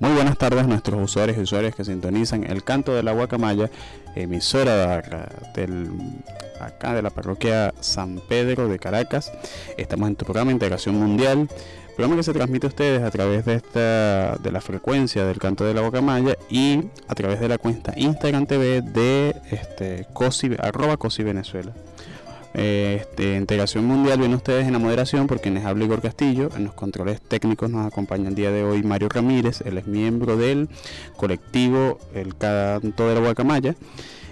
Muy buenas tardes a nuestros usuarios y usuarias que sintonizan el canto de la guacamaya, emisora del, acá de la parroquia San Pedro de Caracas. Estamos en tu programa Integración Mundial, programa que se transmite a ustedes a través de esta de la frecuencia del canto de la guacamaya y a través de la cuenta Instagram TV de este COSI, arroba COSI Venezuela. Este, integración Mundial viene ustedes en la moderación por quienes habla Igor Castillo. En los controles técnicos nos acompaña el día de hoy Mario Ramírez, él es miembro del colectivo El Canto de la Guacamaya.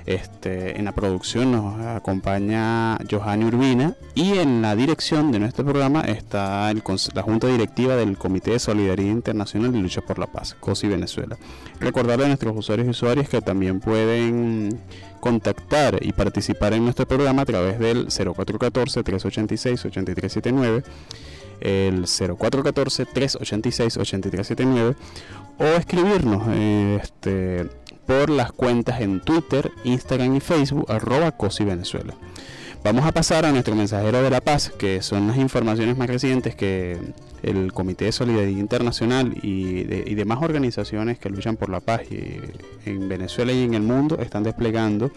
Este, en la producción nos acompaña Johanny Urbina y en la dirección de nuestro programa está la Junta Directiva del Comité de Solidaridad Internacional y Lucha por la Paz, COSI Venezuela. Recordarle a nuestros usuarios y usuarias que también pueden contactar y participar en nuestro programa a través del 0414-386-8379, el 0414-386-8379 o escribirnos este, por las cuentas en Twitter, Instagram y Facebook arroba COSI. Vamos a pasar a nuestro mensajero de la paz, que son las informaciones más recientes que el Comité de Solidaridad Internacional y, y demás organizaciones que luchan por la paz en Venezuela y en el mundo están desplegando.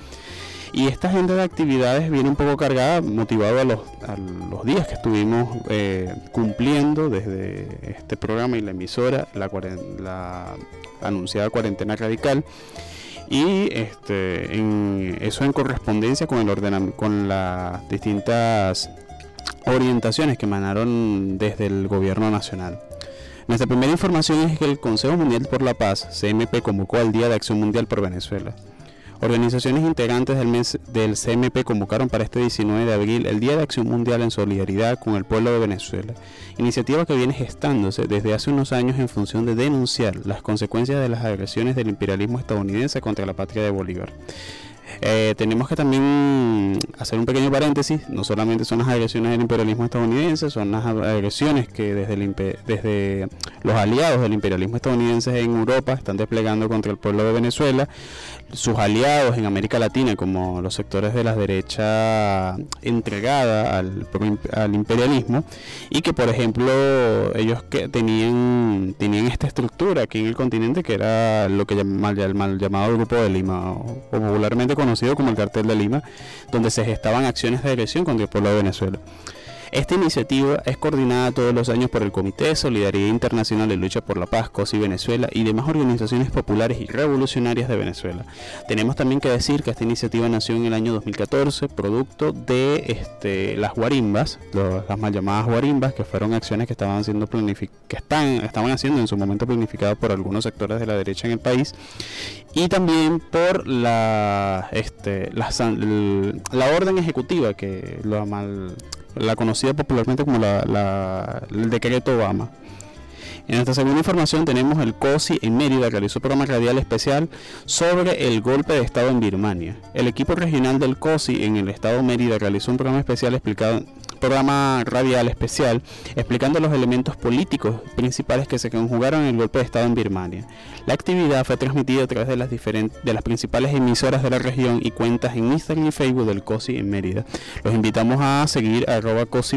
Y esta agenda de actividades viene un poco cargada, motivado a los, a los días que estuvimos eh, cumpliendo desde este programa y la emisora, la, anunciada cuarentena radical y este, eso en correspondencia con el ordenamiento, con las distintas orientaciones que emanaron desde el gobierno nacional. Nuestra primera información es que el Consejo Mundial por la Paz, CMP, convocó al Día de Acción Mundial por Venezuela. Organizaciones integrantes del, mes del CMP convocaron para este 19 de abril el Día de Acción Mundial en solidaridad con el pueblo de Venezuela, iniciativa que viene gestándose desde hace unos años en función de denunciar las consecuencias de las agresiones del imperialismo estadounidense contra la patria de Bolívar. Eh, tenemos que también hacer un pequeño paréntesis, no solamente son las agresiones del imperialismo estadounidense, son las agresiones que desde, el, desde los aliados del imperialismo estadounidense en Europa están desplegando contra el pueblo de Venezuela, sus aliados en América Latina como los sectores de la derecha entregada al, al imperialismo y que por ejemplo ellos que tenían, tenían esta estructura aquí en el continente que era lo que el mal llamado Grupo de Lima o popularmente conocido como el Cartel de Lima, donde se gestaban acciones de agresión contra el pueblo de Venezuela. Esta iniciativa es coordinada todos los años por el Comité de Solidaridad Internacional de Lucha por la Paz, COSI Venezuela y demás organizaciones populares y revolucionarias de Venezuela. Tenemos también que decir que esta iniciativa nació en el año 2014, producto de este, las guarimbas, las mal llamadas guarimbas, que fueron acciones que estaban siendo que están, estaban haciendo en su momento planificadas por algunos sectores de la derecha en el país y también por la, este, la, orden ejecutiva que lo mal la conocida popularmente como la, el decreto Obama. En esta segunda información tenemos el COSI en Mérida realizó un programa radial especial sobre el golpe de Estado en Birmania. El equipo regional del COSI en el Estado de Mérida realizó un programa especial explicado programa radial especial explicando los elementos políticos principales que se conjugaron en el golpe de Estado en Birmania. La actividad fue transmitida a través de las, diferentes, de las principales emisoras de la región y cuentas en Instagram y Facebook del COSI en Mérida. Los invitamos a seguir arroba COSI.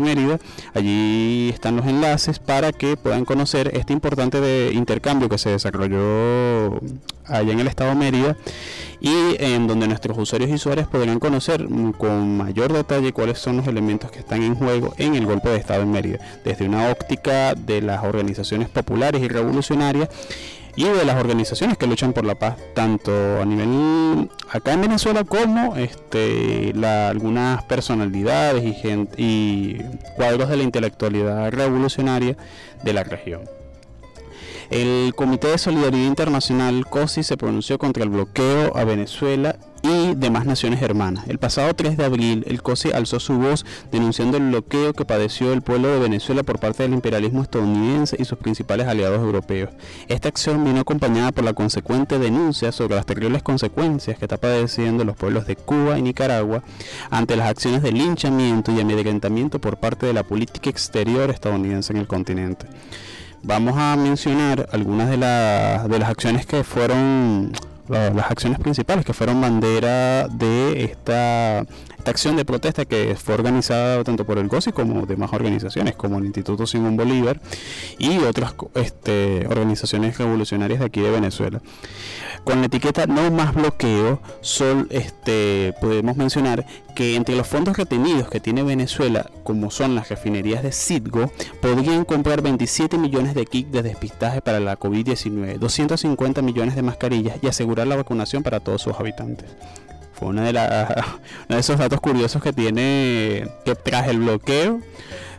Allí están los enlaces para que puedan conocer este importante de intercambio que se desarrolló allá en el estado de Mérida y en donde nuestros usuarios y usuarias podrán conocer con mayor detalle cuáles son los elementos que están en juego en el golpe de estado en Mérida, desde una óptica de las organizaciones populares y revolucionarias y de las organizaciones que luchan por la paz, tanto a nivel acá en Venezuela como este, algunas personalidades y, gente, y cuadros de la intelectualidad revolucionaria de la región. El Comité de Solidaridad Internacional COSI se pronunció contra el bloqueo a Venezuela y demás naciones hermanas. El pasado 3 de abril, el COSI alzó su voz denunciando el bloqueo que padeció el pueblo de Venezuela por parte del imperialismo estadounidense y sus principales aliados europeos. Esta acción vino acompañada por la consecuente denuncia sobre las terribles consecuencias que está padeciendo los pueblos de Cuba y Nicaragua ante las acciones de linchamiento y amedrentamiento por parte de la política exterior estadounidense en el continente vamos a mencionar algunas de, de las acciones que fueron las acciones principales que fueron bandera de esta, acción de protesta que fue organizada tanto por el GOSI como demás organizaciones como el Instituto Simón Bolívar y otras este, organizaciones revolucionarias de aquí de Venezuela. Con la etiqueta no más bloqueo, sol, este, podemos mencionar que entre los fondos retenidos que tiene Venezuela, como son las refinerías de Citgo, podrían comprar 27 millones de kits de despistaje para la COVID-19, 250 millones de mascarillas y asegurar la vacunación para todos sus habitantes. Fue una de, uno de esos datos curiosos que tiene que tras el bloqueo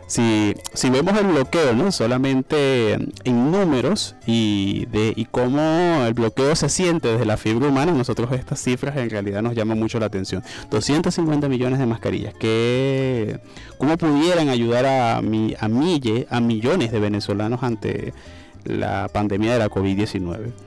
si, si vemos el bloqueo, ¿no? Solamente en números y de y cómo el bloqueo se siente desde la fibra humana, nosotros estas cifras en realidad nos llaman mucho la atención. 250 millones de mascarillas, que cómo pudieran ayudar a, mi, a, mille, a millones de venezolanos ante la pandemia de la COVID-19.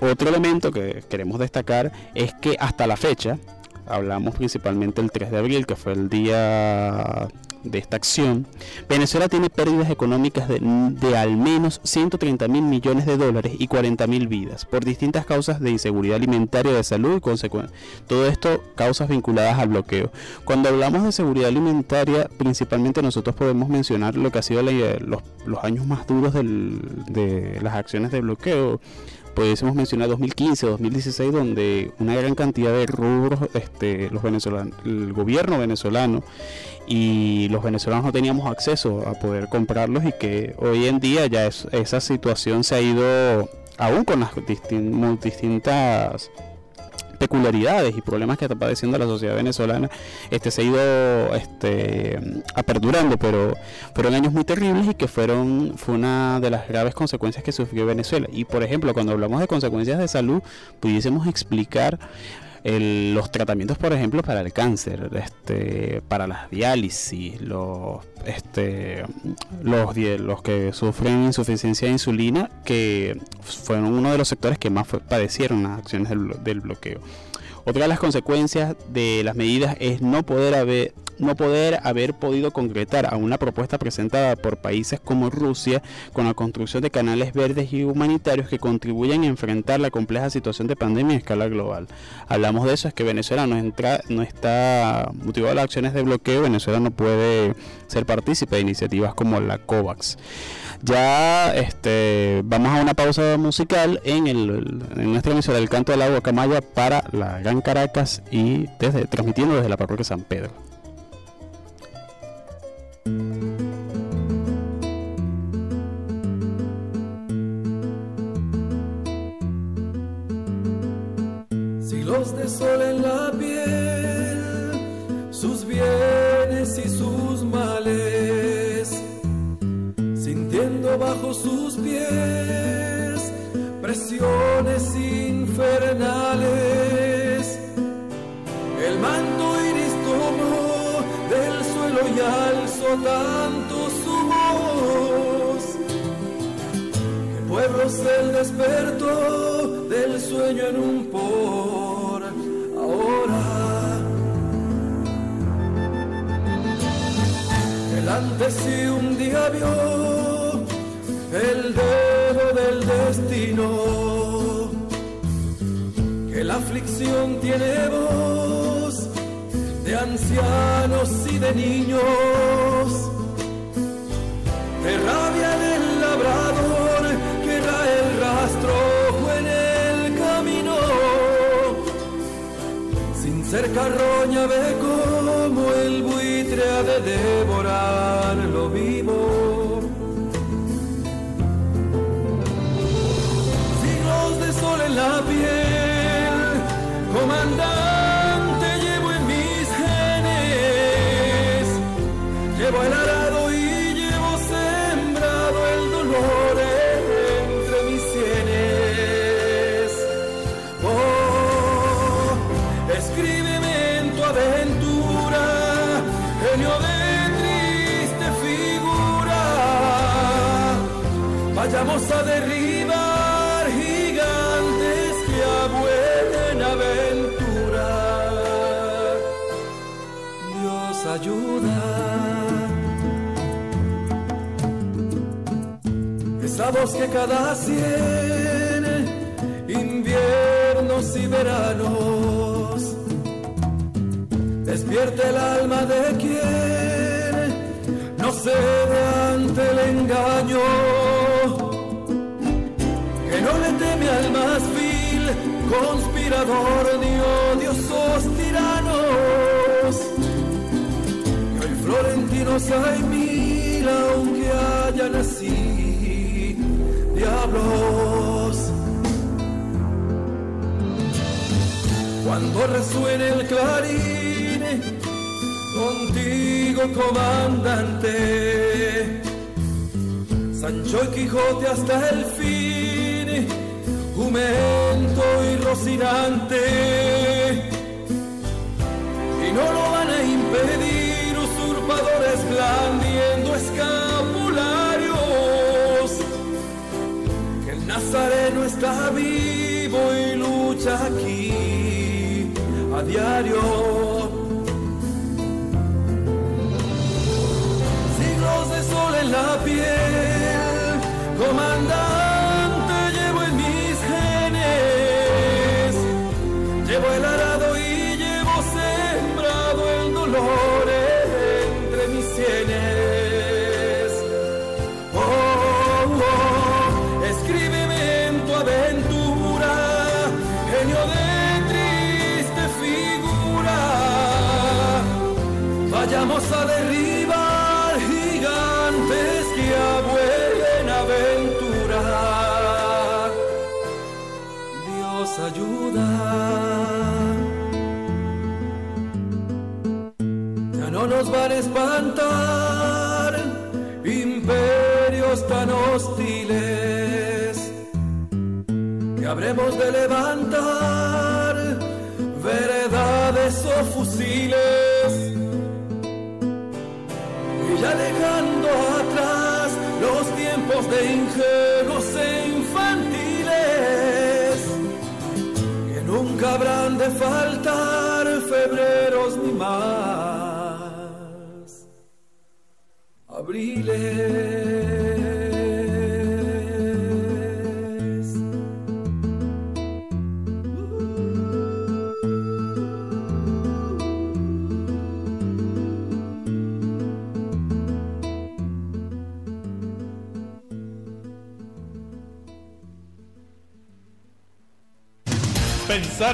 Otro elemento que queremos destacar es que hasta la fecha, hablamos principalmente el 3 de abril, que fue el día de esta acción, Venezuela tiene pérdidas económicas de, al menos 130 mil millones de dólares y 40 mil vidas por distintas causas de inseguridad alimentaria, de salud y consecuencias. Todo esto causas vinculadas al bloqueo. Cuando hablamos de seguridad alimentaria, principalmente nosotros podemos mencionar lo que ha sido los, años más duros de las acciones de bloqueo pudiésemos mencionar 2015 o 2016 donde una gran cantidad de rubros este, los venezolanos el gobierno venezolano y los venezolanos no teníamos acceso a poder comprarlos y que hoy en día ya esa situación se ha ido aún con las distintas peculiaridades y problemas que está padeciendo la sociedad venezolana este se ha ido este aperturando pero fueron años muy terribles y que fueron fue una de las graves consecuencias que sufrió Venezuela. Y por ejemplo cuando hablamos de consecuencias de salud pudiésemos explicar los tratamientos, por ejemplo, para el cáncer, este, para las diálisis, los, este, los, los que sufren insuficiencia de insulina, que fueron uno de los sectores que más padecieron las acciones del bloqueo. Otra de las consecuencias de las medidas es no poder haber no poder haber podido concretar a una propuesta presentada por países como Rusia con la construcción de canales verdes y humanitarios que contribuyan a enfrentar la compleja situación de pandemia a escala global. Hablamos de eso, es que Venezuela no, entra, no está motivado a las acciones de bloqueo, Venezuela no puede ser partícipe de iniciativas como la COVAX. Ya este, vamos a una pausa musical en, el, en nuestra emisora del Canto del Agua Camaya para la Gran Caracas y desde, transmitiendo desde la parroquia San Pedro. Siglos de sol en la piel, sus bienes y sus males, sintiendo bajo sus pies presiones infernales. El iris tomó y alzó tanto su voz. Que pueblos el despertó del sueño en un por ahora. El antes y un día vio el dedo del destino, que la aflicción tiene voz ancianos y de niños, de rabia del labrador que da el rastro en el camino, sin ser carroña ve como el buitre ha de devorar lo vivo. Siglos de sol en la piel, el Que cada cien inviernos y veranos despierte el alma de quien no cede ante el engaño, que no le teme al más vil conspirador ni odiosos tiranos. Que hoy florentinos hay mil, aunque hayan así diablos. Cuando resuene el clarín, contigo comandante, Sancho y Quijote hasta el fin, jumento y rocinante, y no lo van a impedir usurpadores blandiendo Nazareno está vivo y lucha aquí a diario. Siglos de sol en la piel, A derribar gigantes que a buena aventura. Dios ayuda. Ya no nos van a espantar imperios tan hostiles que habremos de levantar veredades o fusiles e infantiles que nunca habrán de faltar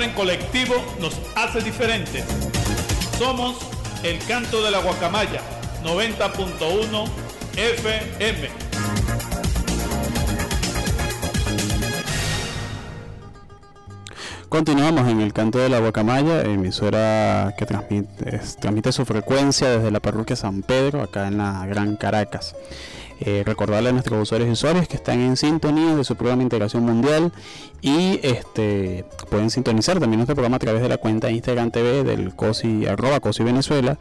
En colectivo nos hace diferentes. Somos el canto de la guacamaya, 90.1 FM. Continuamos en el canto de la Guacamaya, emisora que transmite, transmite su frecuencia desde la parroquia San Pedro, acá en la Gran Caracas. Eh, recordarle a nuestros usuarios y usuarias que están en sintonía de su programa Integración Mundial y este pueden sintonizar también nuestro programa a través de la cuenta Instagram TV del COSI, arroba COSI Venezuela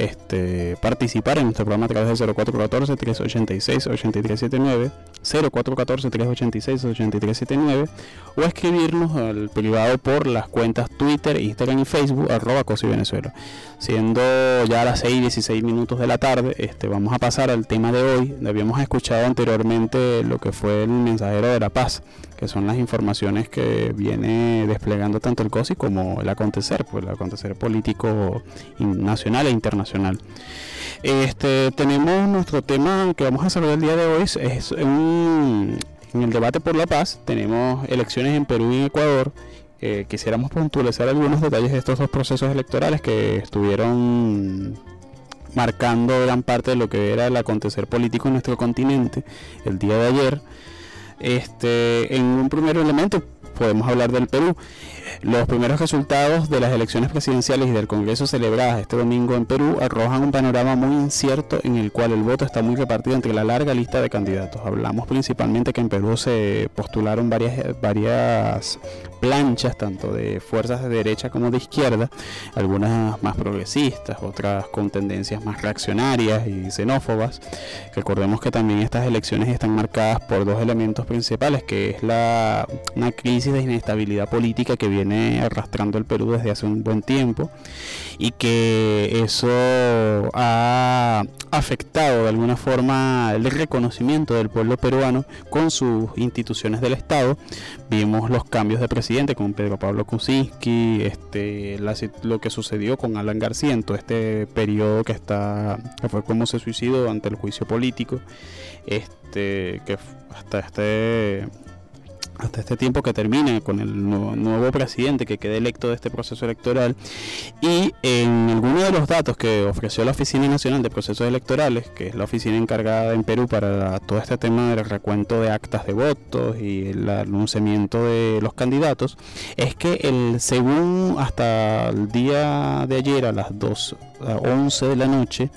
este, participar en nuestro programa a través del 0414-386-8379, 0414-386-8379 o escribirnos al privado por las cuentas Twitter, Instagram y Facebook, arroba Cosi Venezuela. Siendo ya las 6 y 16 minutos de la tarde, este, vamos a pasar al tema de hoy. Habíamos escuchado anteriormente lo que fue el mensajero de la paz que son las informaciones que viene desplegando tanto el COSI como el acontecer, pues el acontecer político nacional e internacional. Este, tenemos nuestro tema que vamos a hablar el día de hoy, es en el debate por la paz, tenemos elecciones en Perú y en Ecuador, quisiéramos puntualizar algunos detalles de estos dos procesos electorales que estuvieron marcando gran parte de lo que era el acontecer político en nuestro continente el día de ayer. Este, en un primer elemento podemos hablar del Perú. Los primeros resultados de las elecciones presidenciales y del Congreso celebradas este domingo en Perú arrojan un panorama muy incierto en el cual el voto está muy repartido entre la larga lista de candidatos. Hablamos principalmente que en Perú se postularon varias, varias planchas, tanto de fuerzas de derecha como de izquierda, algunas más progresistas, otras con tendencias más reaccionarias y xenófobas. Recordemos que también estas elecciones están marcadas por dos elementos principales, que es la, una crisis de inestabilidad política que viene arrastrando el Perú desde hace un buen tiempo y que eso ha afectado de alguna forma el reconocimiento del pueblo peruano con sus instituciones del Estado. Vimos los cambios de con Pedro Pablo Kuczynski, este, lo que sucedió con Alan García en todo este periodo que está que fue como se suicidó ante el juicio político, este, que hasta este hasta este tiempo que termine con el nuevo, presidente que quede electo de este proceso electoral. Y en alguno de los datos que ofreció la Oficina Nacional de Procesos Electorales, que es la oficina encargada en Perú para todo este tema del recuento de actas de votos y el anunciamiento de los candidatos, es que el según hasta el día de ayer a las 2 a 11 de la noche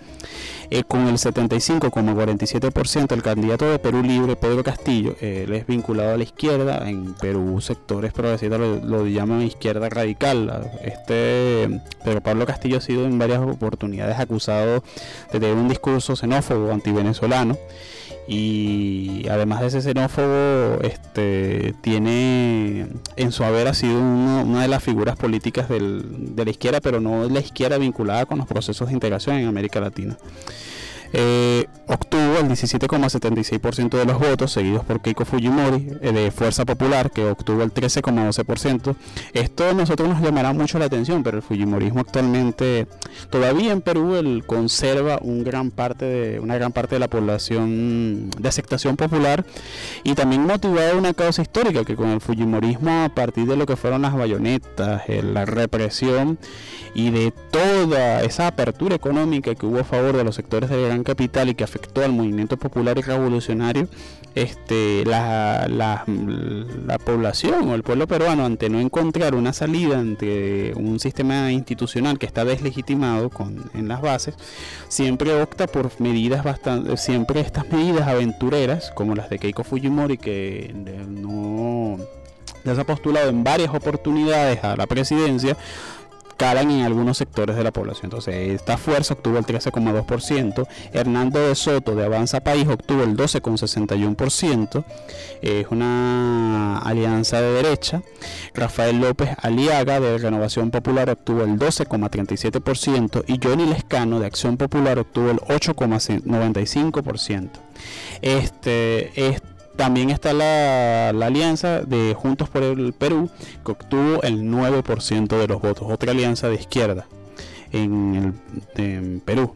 eh, con el 75,47% el candidato de Perú Libre, Pedro Castillo, él es vinculado a la izquierda, en Perú sectores progresistas lo, llaman izquierda radical. Este Pedro Pablo Castillo ha sido en varias oportunidades acusado de tener un discurso xenófobo antivenezolano y además de ese xenófobo este tiene en su haber ha sido una de las figuras políticas del, de la izquierda pero no de la izquierda vinculada con los procesos de integración en América Latina eh, obtuvo el 17,76% de los votos, seguidos por Keiko Fujimori eh, de Fuerza Popular, que obtuvo el 13,12%. Esto a nosotros nos llamará mucho la atención, pero el Fujimorismo actualmente, todavía en Perú, él conserva un gran parte de, una gran parte de la población de aceptación popular y también motivado una causa histórica que con el Fujimorismo, a partir de lo que fueron las bayonetas, eh, la represión y de toda esa apertura económica que hubo a favor de los sectores de gran capital y que afectó al movimiento popular y revolucionario, este, la, la, población o el pueblo peruano, ante no encontrar una salida ante un sistema institucional que está deslegitimado con, en las bases, siempre opta por medidas bastante, siempre estas medidas aventureras, como las de Keiko Fujimori, que no se ha postulado en varias oportunidades a la presidencia, calan en algunos sectores de la población. Entonces, esta fuerza obtuvo el 13,2%, Hernando de Soto de Avanza País obtuvo el 12,61%, es una alianza de derecha, Rafael López Aliaga de Renovación Popular obtuvo el 12,37% y Johnny Lescano de Acción Popular obtuvo el 8,95%. Este, este también está la, alianza de Juntos por el Perú, que obtuvo el 9% de los votos, otra alianza de izquierda en, el, Perú.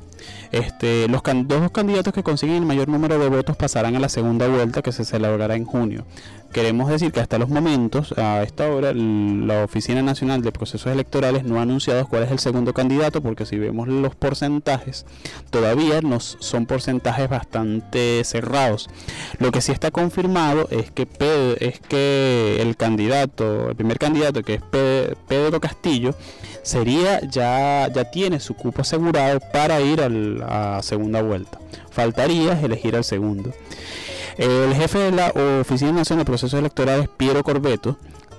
Este, los dos candidatos que consiguen el mayor número de votos pasarán a la segunda vuelta que se celebrará en junio. Queremos decir que hasta los momentos, a esta hora, la Oficina Nacional de Procesos Electorales no ha anunciado cuál es el segundo candidato, porque si vemos los porcentajes, todavía nos son porcentajes bastante cerrados. Lo que sí está confirmado es que, es que el candidato, el primer candidato, que es Pedro Castillo, sería ya, ya tiene su cupo asegurado para ir a la segunda vuelta. Faltaría elegir al segundo. El jefe de la Oficina Nacional de Procesos Electorales, Piero Corbeto,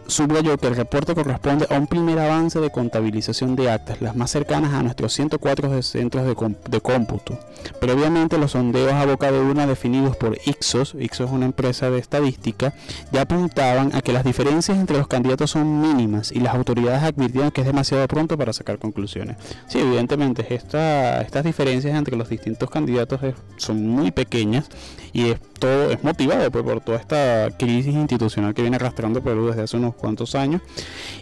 subrayó que el reporte corresponde a un primer avance de contabilización de actas, las más cercanas a nuestros 104 centros de, cómputo. Previamente, los sondeos a boca de una definidos por Ixos, Ixos es una empresa de estadística, ya apuntaban a que las diferencias entre los candidatos son mínimas y las autoridades advirtieron que es demasiado pronto para sacar conclusiones. Sí, evidentemente, estas diferencias entre los distintos candidatos son muy pequeñas y es todo es motivado pues, por toda esta crisis institucional que viene arrastrando Perú desde hace unos cuantos años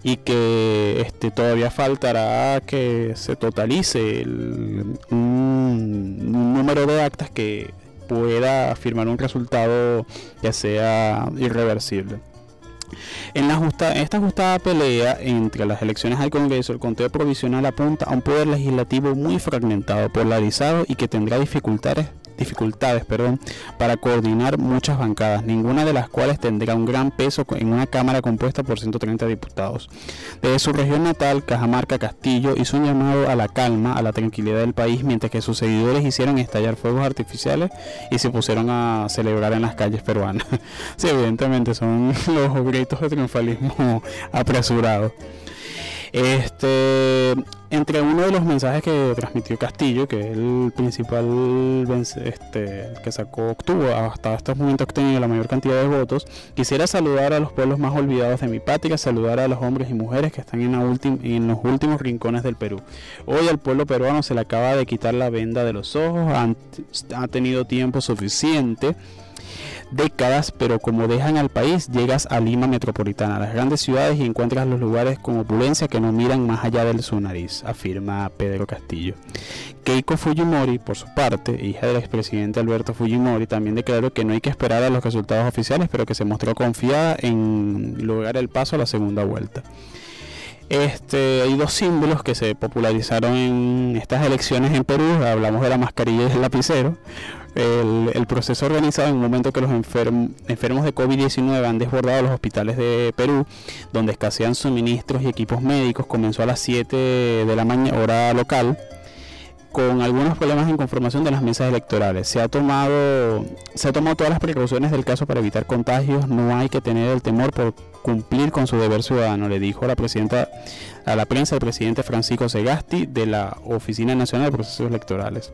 y que este, todavía faltará que se totalice un, número de actas que pueda firmar un resultado que sea irreversible. En, la justa, esta ajustada pelea entre las elecciones al Congreso, el conteo provisional apunta a un poder legislativo muy fragmentado, polarizado y que tendrá dificultades dificultades perdón, para coordinar muchas bancadas, ninguna de las cuales tendrá un gran peso en una Cámara compuesta por 130 diputados. Desde su región natal, Cajamarca Castillo hizo un llamado a la calma, a la tranquilidad del país, mientras que sus seguidores hicieron estallar fuegos artificiales y se pusieron a celebrar en las calles peruanas. sí, evidentemente son los gritos de triunfalismo apresurados. Este, entre uno de los mensajes que transmitió Castillo, que es el principal este, que sacó, obtuvo hasta estos momentos obtenido la mayor cantidad de votos, quisiera saludar a los pueblos más olvidados de mi patria, saludar a los hombres y mujeres que están en, en los últimos rincones del Perú. Hoy al pueblo peruano se le acaba de quitar la venda de los ojos, ha tenido tiempo suficiente décadas, pero como dejan al país, llegas a Lima metropolitana, a las grandes ciudades y encuentras los lugares con opulencia que no miran más allá de su nariz, afirma Pedro Castillo. Keiko Fujimori, por su parte, hija del expresidente Alberto Fujimori, también declaró que no hay que esperar a los resultados oficiales, pero que se mostró confiada en lograr el paso a la segunda vuelta. Este, hay dos símbolos que se popularizaron en estas elecciones en Perú. Hablamos de la mascarilla y del lapicero el, proceso organizado en un momento que los enfermos de COVID-19 han desbordado los hospitales de Perú, donde escasean suministros y equipos médicos, comenzó a las 7 de la mañana, hora local, con algunos problemas en conformación de las mesas electorales. Se ha tomado, se ha tomado todas las precauciones del caso para evitar contagios, no hay que tener el temor por cumplir con su deber ciudadano, le dijo a la presidenta a la prensa el presidente Francisco Segasti de la Oficina Nacional de Procesos Electorales.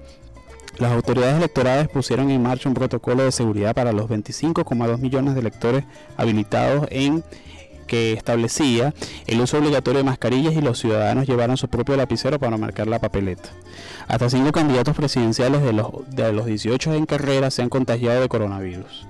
Las autoridades electorales pusieron en marcha un protocolo de seguridad para los 25,2 millones de electores habilitados en que establecía el uso obligatorio de mascarillas y los ciudadanos llevaron su propio lapicero para marcar la papeleta. Hasta cinco candidatos presidenciales de los, de los 18 en carrera se han contagiado de coronavirus.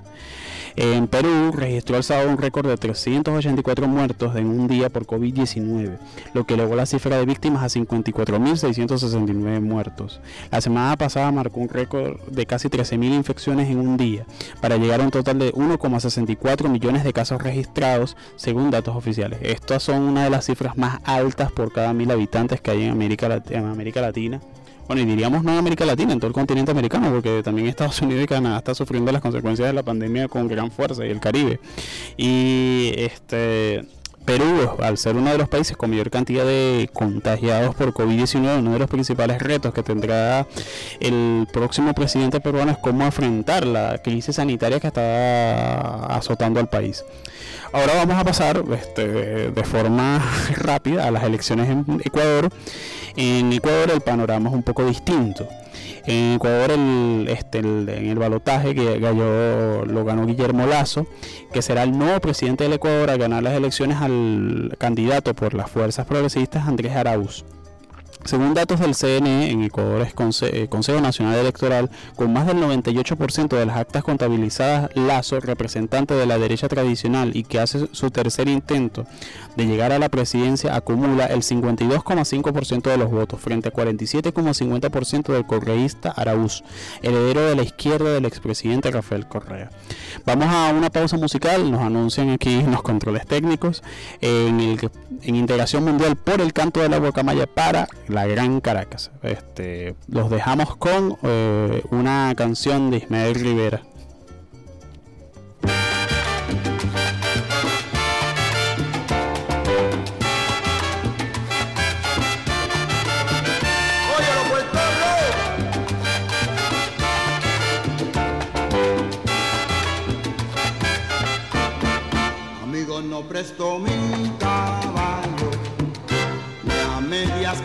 En Perú registró el sábado un récord de 384 muertos en un día por COVID-19, lo que elevó la cifra de víctimas a 54.669 muertos. La semana pasada marcó un récord de casi 13.000 infecciones en un día, para llegar a un total de 1,64 millones de casos registrados, según datos oficiales. Estas son una de las cifras más altas por cada mil habitantes que hay en América, en América Latina bueno, y diríamos no en América Latina, en todo el continente americano, porque también Estados Unidos y Canadá están sufriendo las consecuencias de la pandemia con gran fuerza y el Caribe. Y este Perú, al ser uno de los países con mayor cantidad de contagiados por COVID-19, uno de los principales retos que tendrá el próximo presidente peruano es cómo afrontar la crisis sanitaria que está azotando al país. Ahora vamos a pasar este, de forma rápida a las elecciones en Ecuador. En Ecuador el panorama es un poco distinto. En Ecuador el, este, en el balotaje que lo ganó Guillermo Lazo, que será el nuevo presidente del Ecuador a ganar las elecciones al candidato por las fuerzas progresistas Andrés Arauz. Según datos del CNE, en Ecuador es eh, Consejo Nacional Electoral, con más del 98% de las actas contabilizadas, Lazo, representante de la derecha tradicional y que hace su tercer intento de llegar a la presidencia, acumula el 52,5% de los votos frente a 47,50% del correísta Araúz, heredero de la izquierda del expresidente Rafael Correa. Vamos a una pausa musical, nos anuncian aquí los controles técnicos en, en integración mundial por el canto de la guacamaya para la Gran Caracas. Este, los dejamos con eh, una canción de Ismael Rivera. Presto mi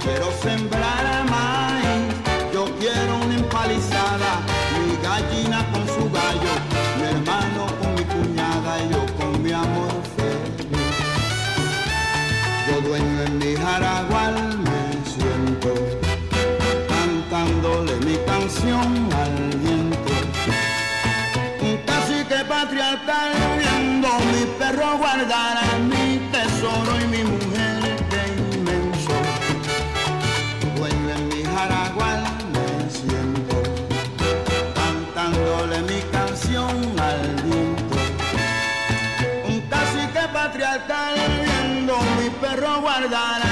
quiero sembrar maíz, yo quiero una empalizada, mi gallina con su gallo, mi hermano con mi cuñada y yo con mi amor feliz. Yo dueño en mi jaragual me siento, cantándole mi canción al viento. Un cacique patriarcal viendo mi perro guardar perro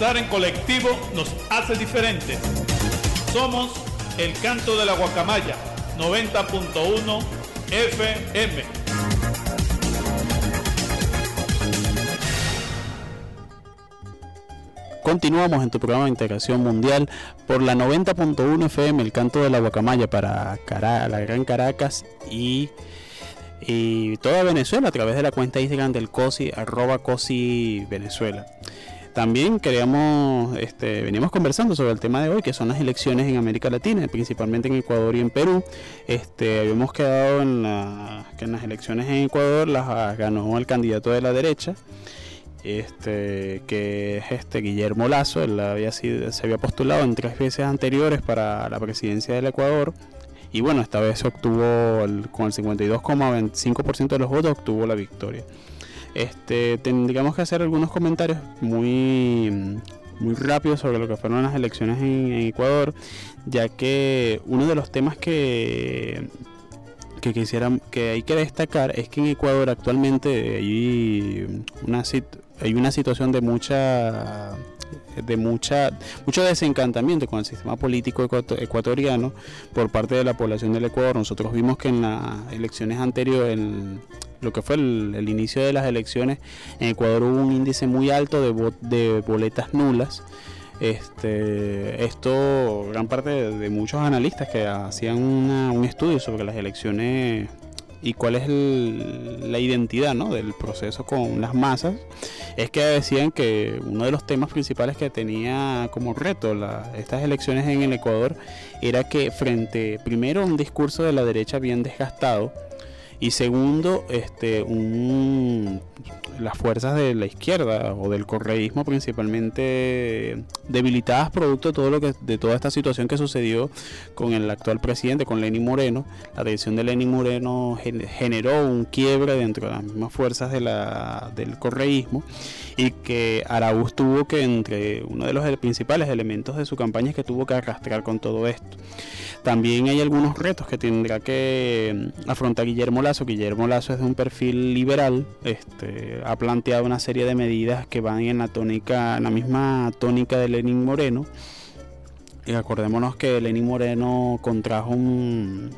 en colectivo nos hace diferentes. Somos el canto de la guacamaya 90.1 FM. Continuamos en tu programa de integración mundial por la 90.1 FM, el canto de la guacamaya para la Gran Caracas y, y toda Venezuela a través de la cuenta Instagram del COSI, arroba COSI Venezuela. También queríamos, este, veníamos conversando sobre el tema de hoy, que son las elecciones en América Latina, principalmente en Ecuador y en Perú. Este, habíamos quedado en la- que en las elecciones en Ecuador las ah, ganó el candidato de la derecha, este, que es este Guillermo Lazo, él había sido, se había postulado en tres veces anteriores para la presidencia del Ecuador. Y bueno, esta vez obtuvo el- con el 52,25% de los votos, obtuvo la victoria. Este, tendríamos que hacer algunos comentarios muy, muy rápidos sobre lo que fueron las elecciones en, en Ecuador, ya que uno de los temas que, que quisieran que hay que destacar es que en Ecuador actualmente hay una sit- hay una situación de mucha de mucha mucho desencantamiento con el sistema político ecuato- ecuatoriano por parte de la población del Ecuador. Nosotros vimos que en las elecciones anteriores, en lo que fue el, inicio de las elecciones, en Ecuador hubo un índice muy alto de, de boletas nulas. Este, esto, gran parte de, de muchos analistas que hacían una- un estudio sobre las elecciones y cuál es el- la identidad ¿no? del proceso con las masas, es que decían que uno de los temas principales que tenía como reto la- estas elecciones en el Ecuador era que frente, primero, a un discurso de la derecha bien desgastado, y segundo, este, las fuerzas de la izquierda o del correísmo principalmente debilitadas producto de toda esta situación que sucedió con el actual presidente, con Lenín Moreno. La decisión de Lenín Moreno gen- generó un quiebre dentro de las mismas fuerzas del correísmo y que Araúz tuvo que entre uno de los principales elementos de su campaña es que tuvo que arrastrar con todo esto. También hay algunos retos que tendrá que mm, afrontar Guillermo Guillermo Lazo es de un perfil liberal, este, ha planteado una serie de medidas que van en la tónica, en la misma tónica de Lenín Moreno. Y acordémonos que Lenín Moreno contrajo un,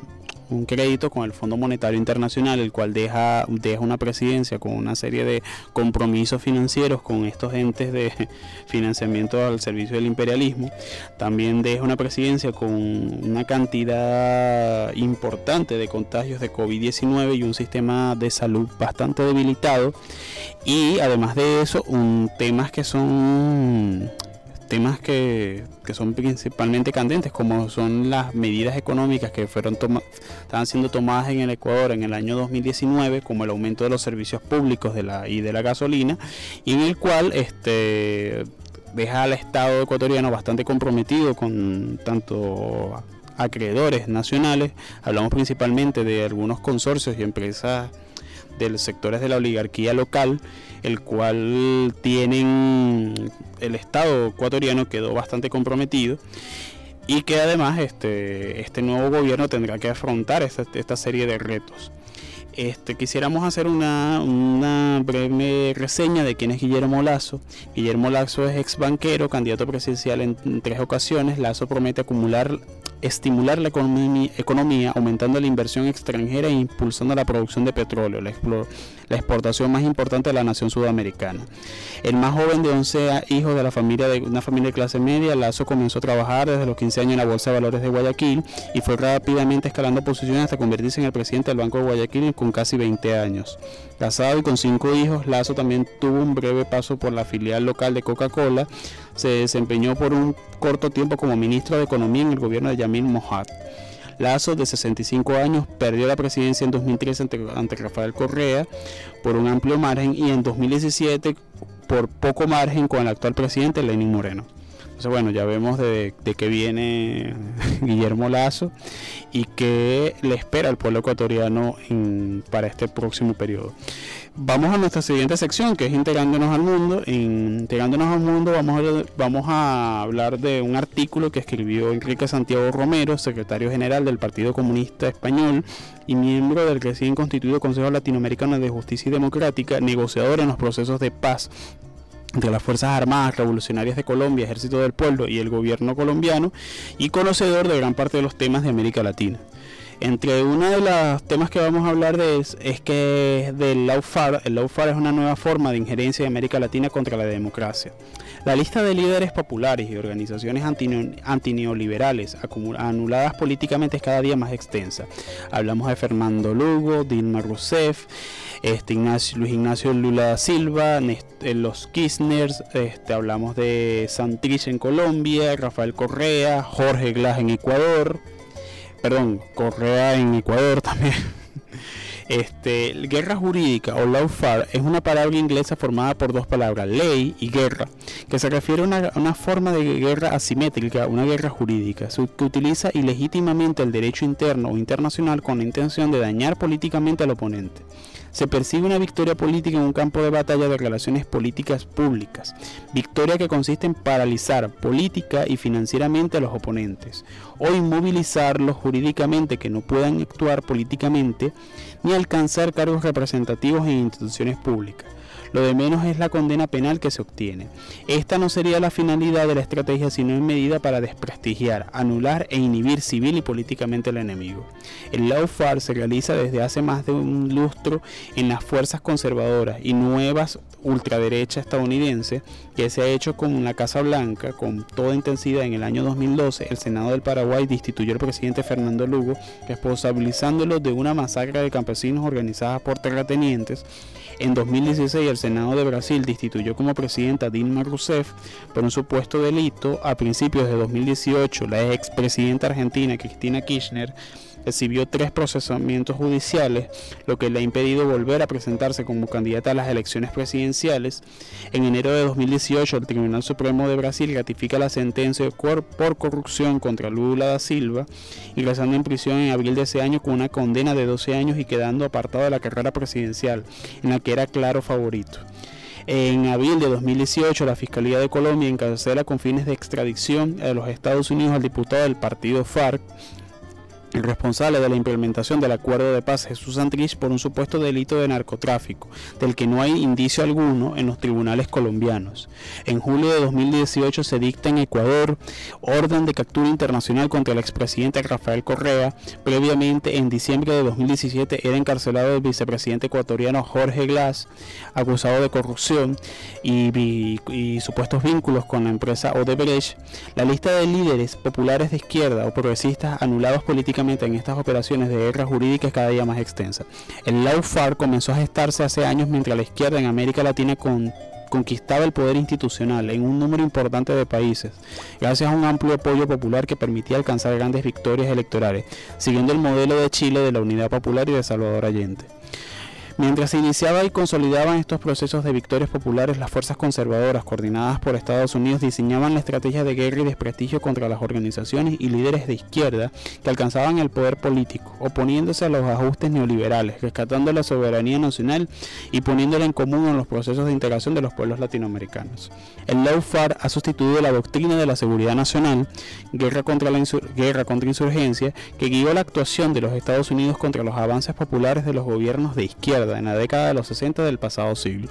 un crédito con el Fondo Monetario Internacional, el cual deja, deja una presidencia con una serie de compromisos financieros con estos entes de financiamiento al servicio del imperialismo. También deja una presidencia con una cantidad importante de contagios de COVID-19 y un sistema de salud bastante debilitado. Y además de eso, un, temas que son temas que, que son principalmente candentes, como son las medidas económicas que fueron toma- estaban siendo tomadas en el Ecuador en el año 2019, como el aumento de los servicios públicos de la, y de la gasolina, y en el cual este deja al Estado ecuatoriano bastante comprometido con tanto acreedores nacionales, hablamos principalmente de algunos consorcios y empresas de los sectores de la oligarquía local, el cual tienen el Estado ecuatoriano quedó bastante comprometido y que además este, este nuevo gobierno tendrá que afrontar esta, esta serie de retos. Este, quisiéramos hacer una, una breve reseña de quién es Guillermo Lazo. Guillermo Lazo es ex banquero, candidato presidencial en, en tres ocasiones. Lazo promete acumular, estimular la economía, aumentando la inversión extranjera e impulsando la producción de petróleo, la exportación más importante de la nación sudamericana. El más joven de 11 hijos de la familia de una familia de clase media, Lazo comenzó a trabajar desde los 15 años en la Bolsa de Valores de Guayaquil y fue rápidamente escalando posiciones hasta convertirse en el presidente del Banco de Guayaquil con casi 20 años. Casado y con cinco hijos, Lazo también tuvo un breve paso por la filial local de Coca-Cola. Se desempeñó por un corto tiempo como ministro de Economía en el gobierno de Yamil Mohat. Lazo, de 65 años, perdió la presidencia en 2013 ante, ante Rafael Correa por un amplio margen y en 2017 por poco margen con el actual presidente Lenín Moreno. Entonces, bueno, ya vemos de, qué viene Guillermo Lazo y qué le espera al pueblo ecuatoriano en- para este próximo periodo. Vamos a nuestra siguiente sección, que es Integrándonos al Mundo. Integrándonos al Mundo vamos a, vamos a hablar de un artículo que escribió Enrique Santiago Romero, secretario general del Partido Comunista Español y miembro del recién constituido Consejo Latinoamericano de Justicia y Democrática, negociador en los procesos de paz entre las Fuerzas Armadas Revolucionarias de Colombia, Ejército del Pueblo y el gobierno colombiano, y conocedor de gran parte de los temas de América Latina. Entre uno de los temas que vamos a hablar de es, es que del lawfare. El lawfare es una nueva forma de injerencia de América Latina contra la democracia. La lista de líderes populares y organizaciones antineoliberales anuladas políticamente es cada día más extensa. Hablamos de Fernando Lugo, Dilma Rousseff, este Luis Ignacio Lula da Silva, eh, los Kirchners, este, hablamos de Santrich en Colombia, Rafael Correa, Jorge Glass en Ecuador, perdón, Correa en Ecuador también. Este, guerra jurídica o lawfare es una palabra inglesa formada por dos palabras, ley y guerra, que se refiere a una, forma de guerra asimétrica, una guerra jurídica, que utiliza ilegítimamente el derecho interno o internacional con la intención de dañar políticamente al oponente. Se persigue una victoria política en un campo de batalla de relaciones políticas públicas, victoria que consiste en paralizar política y financieramente a los oponentes, o inmovilizarlos jurídicamente que no puedan actuar políticamente ni alcanzar cargos representativos en instituciones públicas. Lo de menos es la condena penal que se obtiene. Esta no sería la finalidad de la estrategia, sino en medida para desprestigiar, anular e inhibir civil y políticamente al enemigo. El lawfare se realiza desde hace más de un lustro en las fuerzas conservadoras y nuevas ultraderecha estadounidense que se ha hecho con la Casa Blanca con toda intensidad en el año 2012. El Senado del Paraguay destituyó al presidente Fernando Lugo, responsabilizándolo de una masacre de campesinos organizada por terratenientes. En 2016 el Senado de Brasil destituyó como presidenta Dilma Rousseff por un supuesto delito. A principios de 2018 la expresidenta argentina Cristina Kirchner recibió tres procesamientos judiciales, lo que le ha impedido volver a presentarse como candidata a las elecciones presidenciales. En enero de 2018, el Tribunal Supremo de Brasil ratifica la sentencia por corrupción contra Lula da Silva, ingresando en prisión en abril de ese año con una condena de 12 años y quedando apartado de la carrera presidencial, en la que era claro favorito. En abril de 2018, la Fiscalía de Colombia encarcela con fines de extradición a los Estados Unidos al diputado del partido FARC, el responsable de la implementación del acuerdo de paz Jesús Santrich por un supuesto delito de narcotráfico, del que no hay indicio alguno en los tribunales colombianos. En julio de 2018 se dicta en Ecuador orden de captura internacional contra el expresidente Rafael Correa. Previamente, en diciembre de 2017, era encarcelado el vicepresidente ecuatoriano Jorge Glass, acusado de corrupción y, y- y supuestos vínculos con la empresa Odebrecht. La lista de líderes populares de izquierda o progresistas anulados políticamente en estas operaciones de guerra jurídica es cada día más extensa. El lawfare comenzó a gestarse hace años mientras la izquierda en América Latina con- conquistaba el poder institucional en un número importante de países, gracias a un amplio apoyo popular que permitía alcanzar grandes victorias electorales, siguiendo el modelo de Chile de la Unidad Popular y de Salvador Allende. Mientras se iniciaba y consolidaban estos procesos de victorias populares, las fuerzas conservadoras coordinadas por Estados Unidos diseñaban la estrategia de guerra y desprestigio contra las organizaciones y líderes de izquierda que alcanzaban el poder político, oponiéndose a los ajustes neoliberales, rescatando la soberanía nacional y poniéndola en común en los procesos de integración de los pueblos latinoamericanos. El lawfare ha sustituido la doctrina de la seguridad nacional, guerra contra, la guerra contra insurgencia, que guió la actuación de los Estados Unidos contra los avances populares de los gobiernos de izquierda en la década de los 60 del pasado siglo.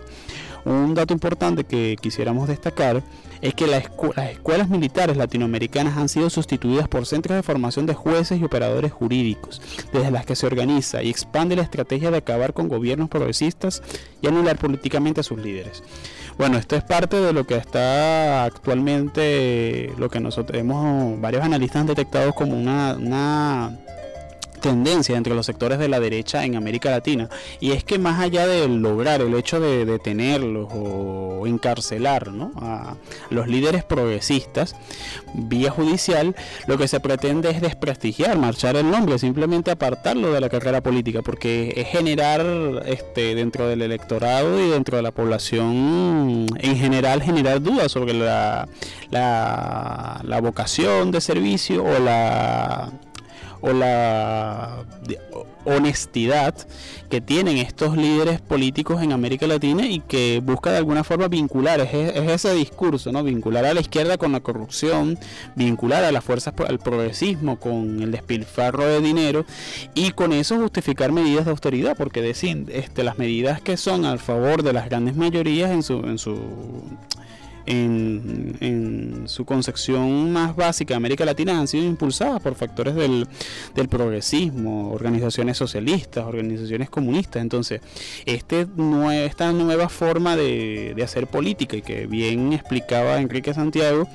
Un dato importante que quisiéramos destacar es que las escuelas militares latinoamericanas han sido sustituidas por centros de formación de jueces y operadores jurídicos, desde las que se organiza y expande la estrategia de acabar con gobiernos progresistas y anular políticamente a sus líderes. Bueno, esto es parte de lo que está actualmente, lo que nosotros hemos, varios analistas han detectado como una tendencia entre los sectores de la derecha en América Latina y es que más allá de lograr el hecho de detenerlos o encarcelar ¿no? a los líderes progresistas vía judicial lo que se pretende es desprestigiar marchar el nombre simplemente apartarlo de la carrera política porque es generar este dentro del electorado y dentro de la población en general generar dudas sobre la, la, la vocación de servicio o la o la honestidad que tienen estos líderes políticos en América Latina y que busca de alguna forma vincular, es, es ese discurso, ¿no? Vincular a la izquierda con la corrupción, vincular a las fuerzas al progresismo con el despilfarro de dinero y con eso justificar medidas de austeridad, porque decir, este, las medidas que son al favor de las grandes mayorías en su en, en su concepción más básica de América Latina han sido impulsadas por factores del, del progresismo, organizaciones socialistas, organizaciones comunistas. Entonces, este esta nueva forma de, de hacer política y que bien explicaba Enrique Santiago,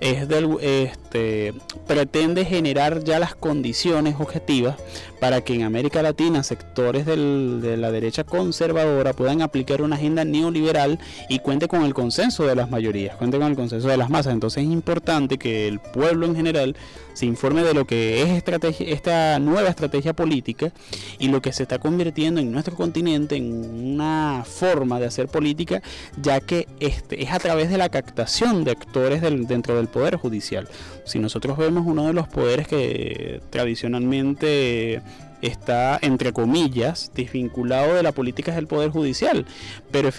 es del, este, pretende generar ya las condiciones objetivas para que en América Latina sectores de la derecha conservadora puedan aplicar una agenda neoliberal y cuente con el consenso de las mayorías, cuente con el consenso de las masas. Entonces es importante que el pueblo en general se informe de lo que es estrategia, esta nueva estrategia política y lo que se está convirtiendo en nuestro continente en una forma de hacer política, ya que este es a través de la captación de actores del- dentro del poder judicial. Si nosotros vemos uno de los poderes que tradicionalmente está entre comillas desvinculado de la política es el poder judicial, pero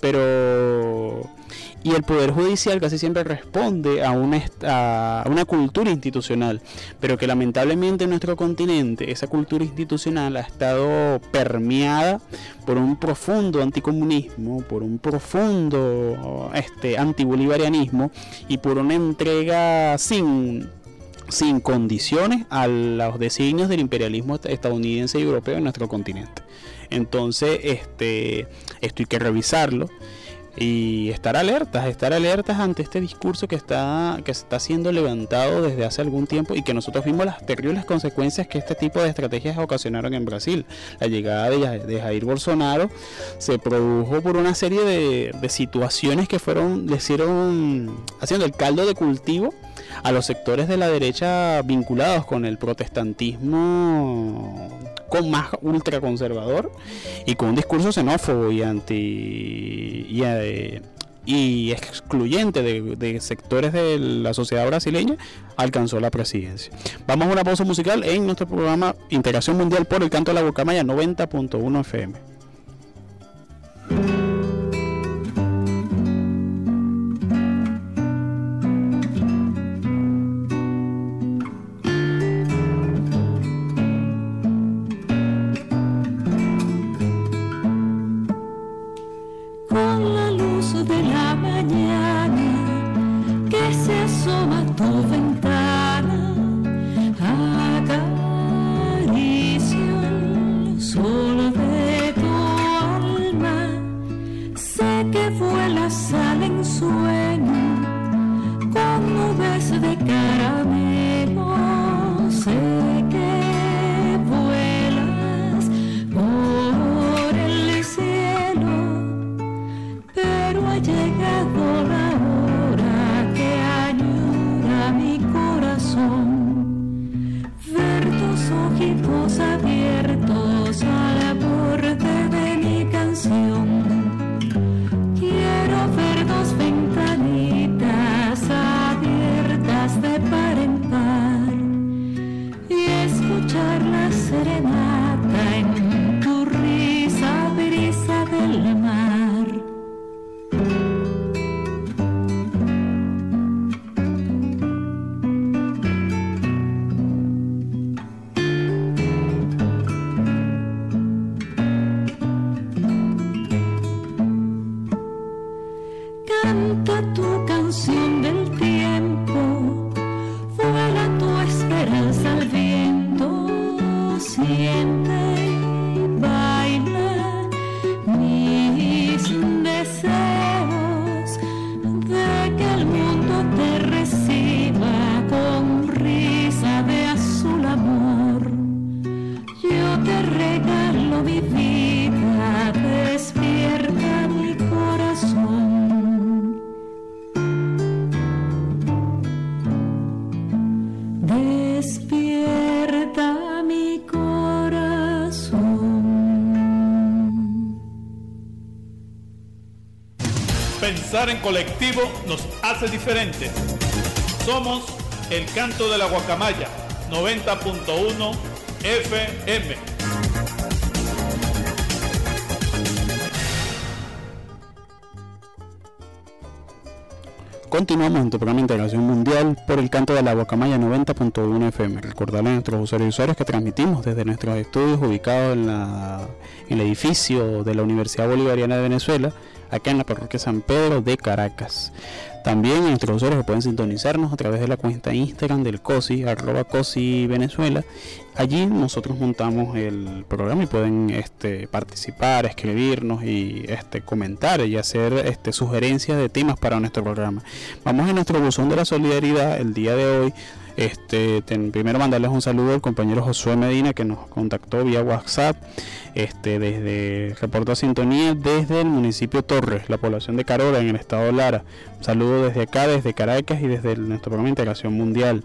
pero y el poder judicial casi siempre responde a una a una cultura institucional, pero que lamentablemente en nuestro continente esa cultura institucional ha estado permeada por un profundo anticomunismo, por un profundo este antibolivarianismo y por una entrega sin sin condiciones a los designios del imperialismo est- estadounidense y europeo en nuestro continente. Entonces, este, esto hay que revisarlo y estar alertas, estar alertas ante este discurso que está, que está siendo levantado desde hace algún tiempo y que nosotros vimos las terribles consecuencias que este tipo de estrategias ocasionaron en Brasil. La llegada de Jair Bolsonaro se produjo por una serie de, de situaciones que fueron, le hicieron haciendo el caldo de cultivo a los sectores de la derecha vinculados con el protestantismo con más ultraconservador y con un discurso xenófobo y anti y, eh, excluyente de, sectores de la sociedad brasileña alcanzó la presidencia. Vamos a una pausa musical en nuestro programa Integración Mundial por el Canto de la Bocamaya 90.1 FM. Pensar en colectivo nos hace diferentes. Somos el canto de la guacamaya 90.1 FM. Continuamos en tu programa de Integración Mundial por el canto de la Guacamaya 90.1 FM. Recordarle a nuestros usuarios y usuarios que transmitimos desde nuestros estudios ubicados en, en el edificio de la Universidad Bolivariana de Venezuela, acá en la parroquia San Pedro de Caracas. También nuestros usuarios pueden sintonizarnos a través de la cuenta Instagram del COSI, arroba Venezuela. Allí nosotros montamos el programa y pueden este, participar, escribirnos y este, comentar y hacer este, sugerencias de temas para nuestro programa. Vamos a nuestro buzón de la solidaridad el día de hoy. Este, primero mandarles un saludo al compañero Josué Medina que nos contactó vía WhatsApp este, desde Reporta Sintonía desde el municipio Torres, la población de Carola en el estado de Lara. Un saludo desde acá, desde Caracas y desde el- nuestro programa de Integración Mundial.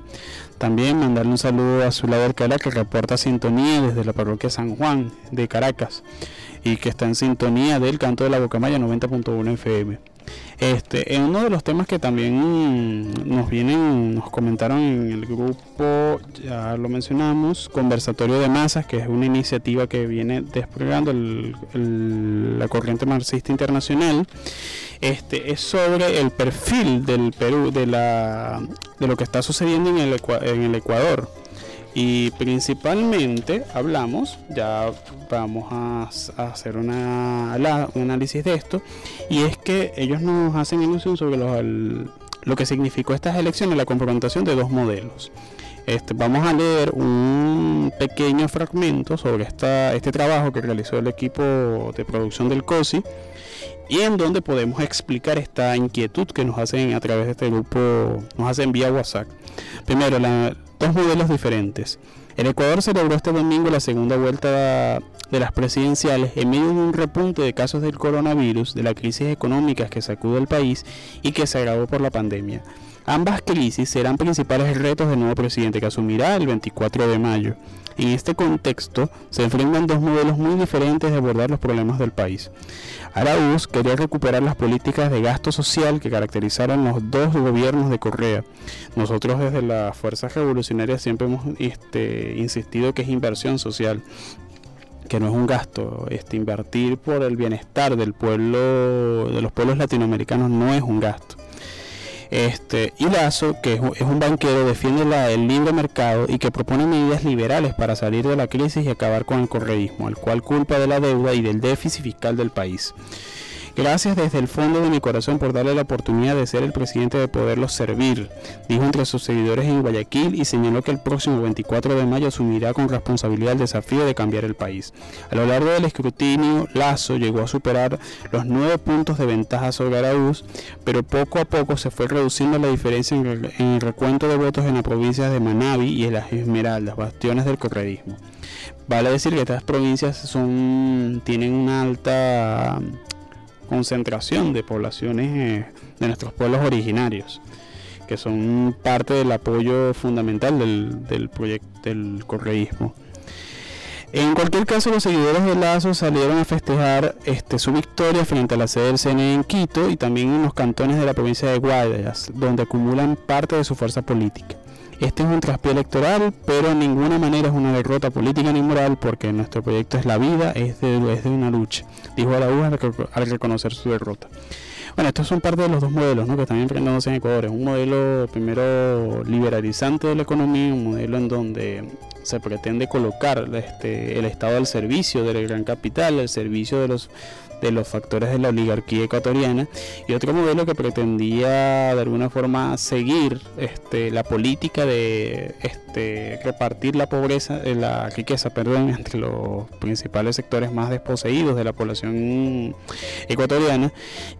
También mandarle un saludo a Zulay Alcalá que reporta sintonía desde la parroquia San Juan de Caracas y que está en sintonía del canto de la Bocamaya 90.1 FM. Este, uno de los temas que también nos vienen, nos comentaron en el grupo, ya lo mencionamos, Conversatorio de Masas, que es una iniciativa que viene desplegando la corriente marxista internacional. Este es sobre el perfil del Perú, de la de lo que está sucediendo en el, en el Ecuador. Y principalmente hablamos, ya vamos a, hacer un análisis de esto, y es que ellos nos hacen ilusión sobre lo que significó estas elecciones, la confrontación de dos modelos. Este, vamos a leer un pequeño fragmento sobre esta, este trabajo que realizó el equipo de producción del COSI y en donde podemos explicar esta inquietud que nos hacen a través de este grupo, nos hacen vía WhatsApp. Primero, la- dos modelos diferentes. El Ecuador celebró este domingo la segunda vuelta de las presidenciales en medio de un repunte de casos del coronavirus, de la crisis económica que sacude el país y que se agravó por la pandemia. Ambas crisis serán principales retos del nuevo presidente que asumirá el 24 de mayo. En este contexto se enfrentan dos modelos muy diferentes de abordar los problemas del país. Araúz quería recuperar las políticas de gasto social que caracterizaron los dos gobiernos de Correa. Nosotros desde las fuerzas revolucionarias siempre hemos este, insistido que es inversión social que no es un gasto, este, invertir por el bienestar del pueblo, de los pueblos latinoamericanos no es un gasto. Este, y Lazo, que es un, banquero, defiende la- el libre mercado y que propone medidas liberales para salir de la crisis y acabar con el correísmo, al cual culpa de la deuda y del déficit fiscal del país. Gracias desde el fondo de mi corazón por darle la oportunidad de ser el presidente de poderlos servir, dijo entre sus seguidores en Guayaquil y señaló que el próximo 24 de mayo asumirá con responsabilidad el desafío de cambiar el país. A lo largo del escrutinio, Lazo llegó a superar los nueve puntos de ventaja sobre Araúz, pero poco a poco se fue reduciendo la diferencia en el, en el recuento de votos en las provincias de Manabí y en las Esmeraldas, bastiones del correísmo. Vale decir que estas provincias son, tienen una alta concentración de poblaciones eh, de nuestros pueblos originarios, que son parte del apoyo fundamental del, del proyecto del correísmo. En cualquier caso, los seguidores de Lazo salieron a festejar este, su victoria frente a la sede del CNE en Quito y también en los cantones de la provincia de Guayas, donde acumulan parte de su fuerza política. Este es un traspié electoral, pero en ninguna manera es una derrota política ni moral, porque nuestro proyecto es la vida, es de, una lucha, dijo Araújo al, al reconocer su derrota. Bueno, estos son parte de los dos modelos ¿no? que están enfrentándose en Ecuador. Es un modelo primero liberalizante de la economía, un modelo en donde se pretende colocar este, el Estado al servicio del gran capital, al servicio de los de los factores de la oligarquía ecuatoriana y otro modelo que pretendía de alguna forma seguir este, la política de este, repartir la pobreza, eh, la riqueza, perdón, entre los principales sectores más desposeídos de la población ecuatoriana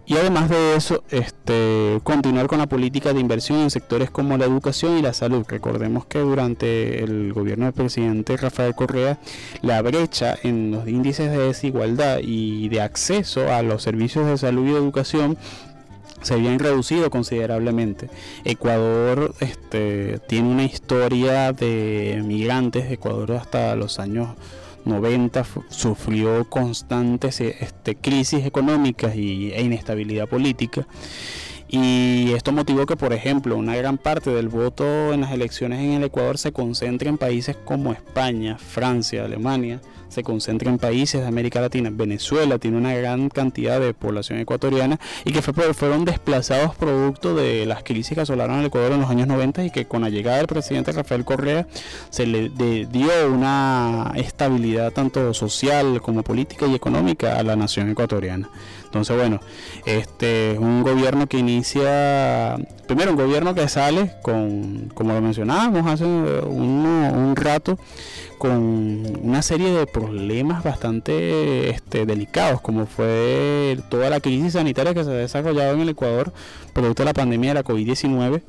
y además de eso este, continuar con la política de inversión en sectores como la educación y la salud. Recordemos que durante el gobierno del presidente Rafael Correa la brecha en los índices de desigualdad y de acceso a los servicios de salud y educación se habían reducido considerablemente. Ecuador este, tiene una historia de migrantes. Ecuador hasta los años 90 fu- sufrió constantes este, crisis económicas y, e inestabilidad política. Y esto motivó que, por ejemplo, una gran parte del voto en las elecciones en el Ecuador se concentre en países como España, Francia, Alemania, se concentra en países de América Latina. Venezuela tiene una gran cantidad de población ecuatoriana y que fue, fueron desplazados producto de las crisis que asolaron al Ecuador en los años 90 y que con la llegada del presidente Rafael Correa se le dio una estabilidad tanto social como política y económica a la nación ecuatoriana. Entonces, bueno, este es un gobierno que inicia, primero un gobierno que sale con, como lo mencionábamos hace uno- un rato, con una serie de problemas bastante este, delicados, como fue toda la crisis sanitaria que se ha desarrollado en el Ecuador producto de la pandemia de la COVID-19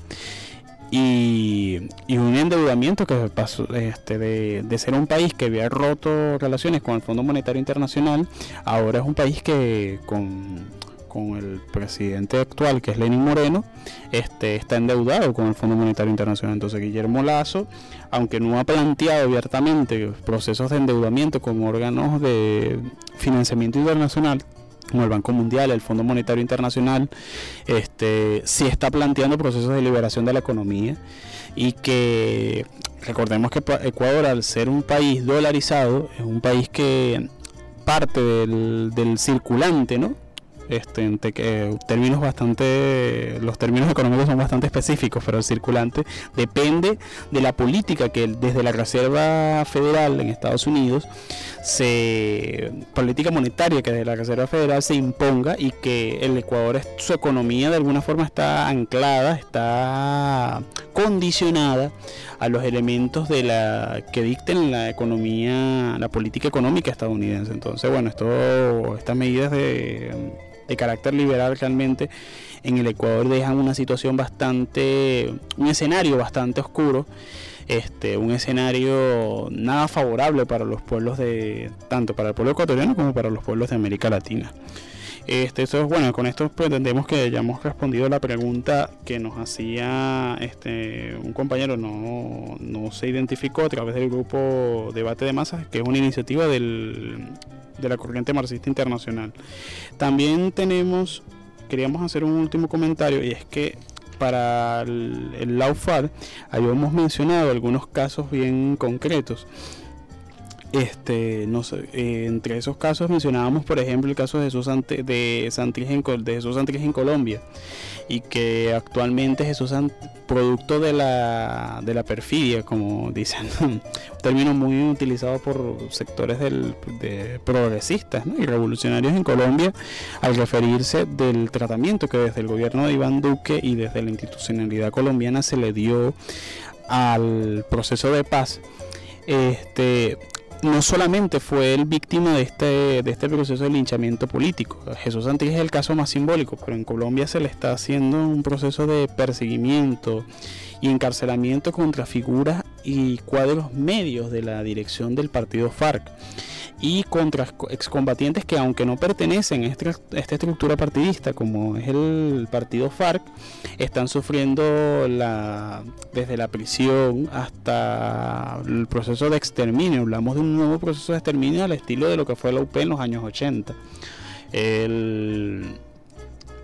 y, y un endeudamiento que pasó este, de, de ser un país que había roto relaciones con el Fondo Monetario Internacional, ahora es un país que con, con el presidente actual, que es Lenín Moreno, este, está endeudado con el Fondo Monetario Internacional. Entonces Guillermo Lazo, aunque no ha planteado abiertamente procesos de endeudamiento con órganos de financiamiento internacional, como el Banco Mundial, el Fondo Monetario Internacional, este, sí está planteando procesos de liberación de la economía y que recordemos que Ecuador al ser un país dolarizado es un país que parte del, del circulante, ¿no? Este, en que términos bastante, los términos económicos son bastante específicos, pero el circulante depende de la política que desde la Reserva Federal en Estados Unidos se política monetaria que desde la Reserva Federal se imponga y que el Ecuador su economía de alguna forma está anclada, está condicionada a los elementos de la que dicten la economía, la política económica estadounidense. Entonces, bueno, esto estas medidas de, de carácter liberal realmente en el Ecuador dejan una situación bastante un escenario bastante oscuro este, un escenario nada favorable para los pueblos de, tanto para el pueblo ecuatoriano como para los pueblos de América Latina. Este, eso es bueno, con esto pretendemos que ya hemos respondido la pregunta que nos hacía este, un compañero, no, no se identificó a través del grupo Debate de Masas, que es una iniciativa del, de la Corriente Marxista Internacional. También tenemos, queríamos hacer un último comentario y es que para el, el Laufar habíamos mencionado algunos casos bien concretos. Este, no sé, eh, entre esos casos mencionábamos, por ejemplo, el caso de Jesús, Ante- de Santrich en, Colombia y que actualmente Jesús, San- producto de la, de la perfidia, como dicen, un término muy utilizado por sectores del, de progresistas y revolucionarios en Colombia, al referirse del tratamiento que desde el gobierno de Iván Duque y desde la institucionalidad colombiana se le dio al proceso de paz. Este, no solamente fue él víctima de este, de este proceso de linchamiento político. Jesús Santrich es el caso más simbólico, pero en Colombia se le está haciendo un proceso de perseguimiento y encarcelamiento contra figuras y cuadros medios de la dirección del partido FARC y contra excombatientes que aunque no pertenecen a esta, a esta estructura partidista como es el partido FARC, están sufriendo la, desde la prisión hasta el proceso de exterminio. Hablamos de un nuevo proceso de exterminio al estilo de lo que fue la UP en los años 80. El,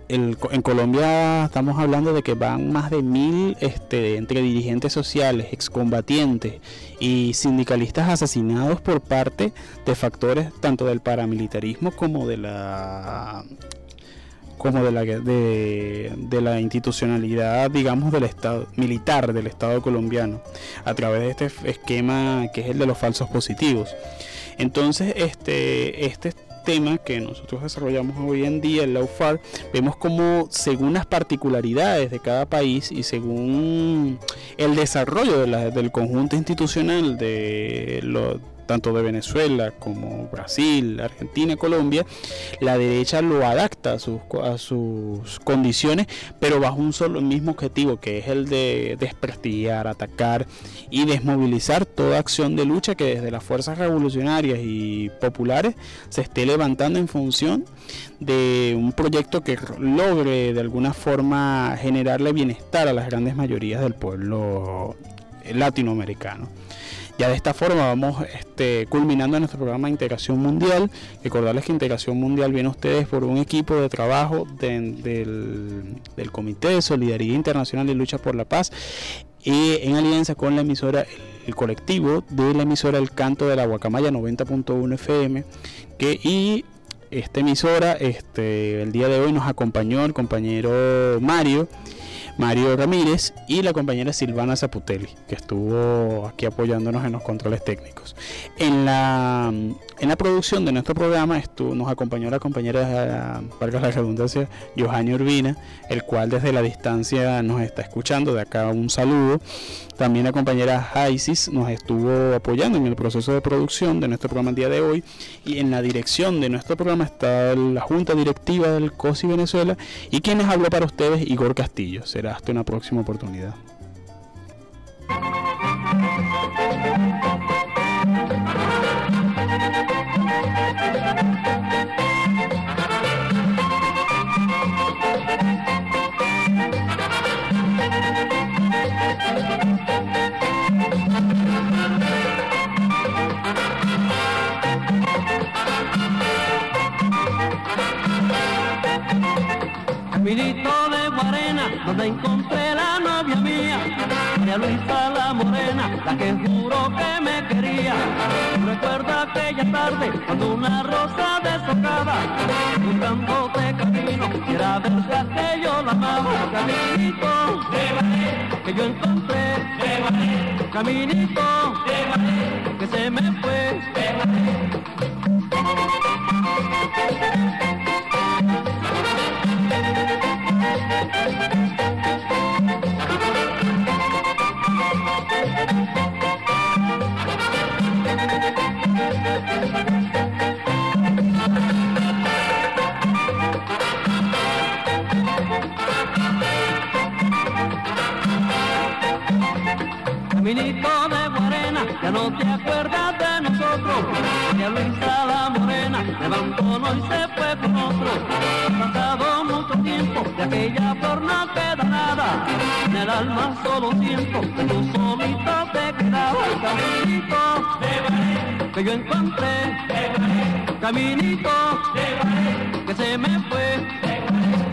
en Colombia estamos hablando de que van más de mil este, entre dirigentes sociales, excombatientes y sindicalistas asesinados por parte de factores tanto del paramilitarismo como de la como de la de la institucionalidad digamos del estado militar del estado colombiano a través de este esquema que es el de los falsos positivos. Entonces este este tema que nosotros desarrollamos hoy en día en la UFAR vemos como según las particularidades de cada país y según el desarrollo del conjunto institucional de lo tanto de Venezuela como Brasil, Argentina, Colombia, la derecha lo adapta a sus, a sus condiciones, pero bajo un solo mismo objetivo, que es el de desprestigiar, atacar y desmovilizar toda acción de lucha que desde las fuerzas revolucionarias y populares se esté levantando en función de un proyecto que logre de alguna forma generarle bienestar a las grandes mayorías del pueblo latinoamericano. Ya de esta forma vamos este, culminando nuestro programa de Integración Mundial. Recordarles que Integración Mundial viene a ustedes por un equipo de trabajo de- del, del Comité de Solidaridad Internacional y Lucha por la Paz y en alianza con la emisora, el colectivo de la emisora El Canto de la Guacamaya 90.1 FM que, y esta emisora, este, el día de hoy nos acompañó el compañero Mario. Mario Ramírez y la compañera Silvana Zaputelli, que estuvo aquí apoyándonos en los controles técnicos. En la, en la producción de nuestro programa estuvo, nos acompañó la compañera, valga la redundancia, Johanny Urbina, el cual desde la distancia nos está escuchando. De acá un saludo. También la compañera Isis nos estuvo apoyando en el proceso de producción de nuestro programa el día de hoy. Y en la dirección de nuestro programa está la Junta Directiva del COSI Venezuela. Y quienes habló para ustedes, Igor Castillo. Será hasta una próxima oportunidad. Donde encontré la novia mía, María Luisa la morena, la que juró que me quería. Recuerdo aquella tarde cuando una rosa deshojada, buscándote camino, quiera ver si aquello la amaba. Caminito de que yo encontré, de caminito de que se me fue, de. Caminito de Guarena, ya no te acuerdas de nosotros. María Luisa morena, levantó y se fue con otro. Ha pasado mucho tiempo, de aquella flor no queda nada. En el alma solo siento que tú solito te quedabas. Caminito de que yo encontré. De caminito de que se me fue. De.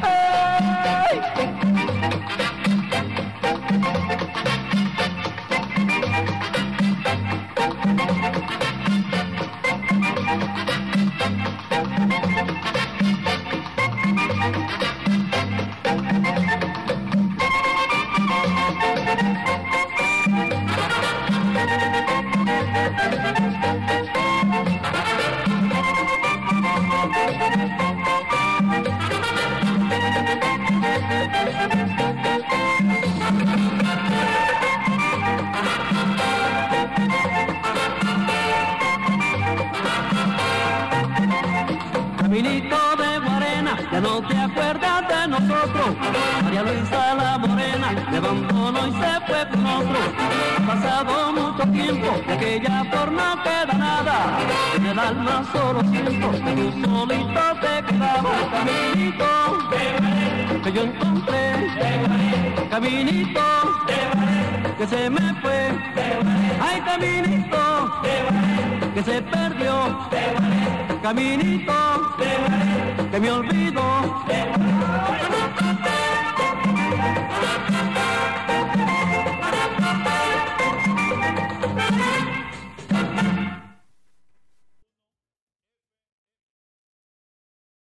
¡Ay! No te acuerdas de nosotros. María Luisa la Morena, levantó y se fue con otro. Ha pasado mucho tiempo, de aquella por no queda nada. En el alma solo siento que tú solito te quedabas. Caminito que yo encontré. Caminito que se me fue. Ay, caminito que se perdió, caminito que me olvido.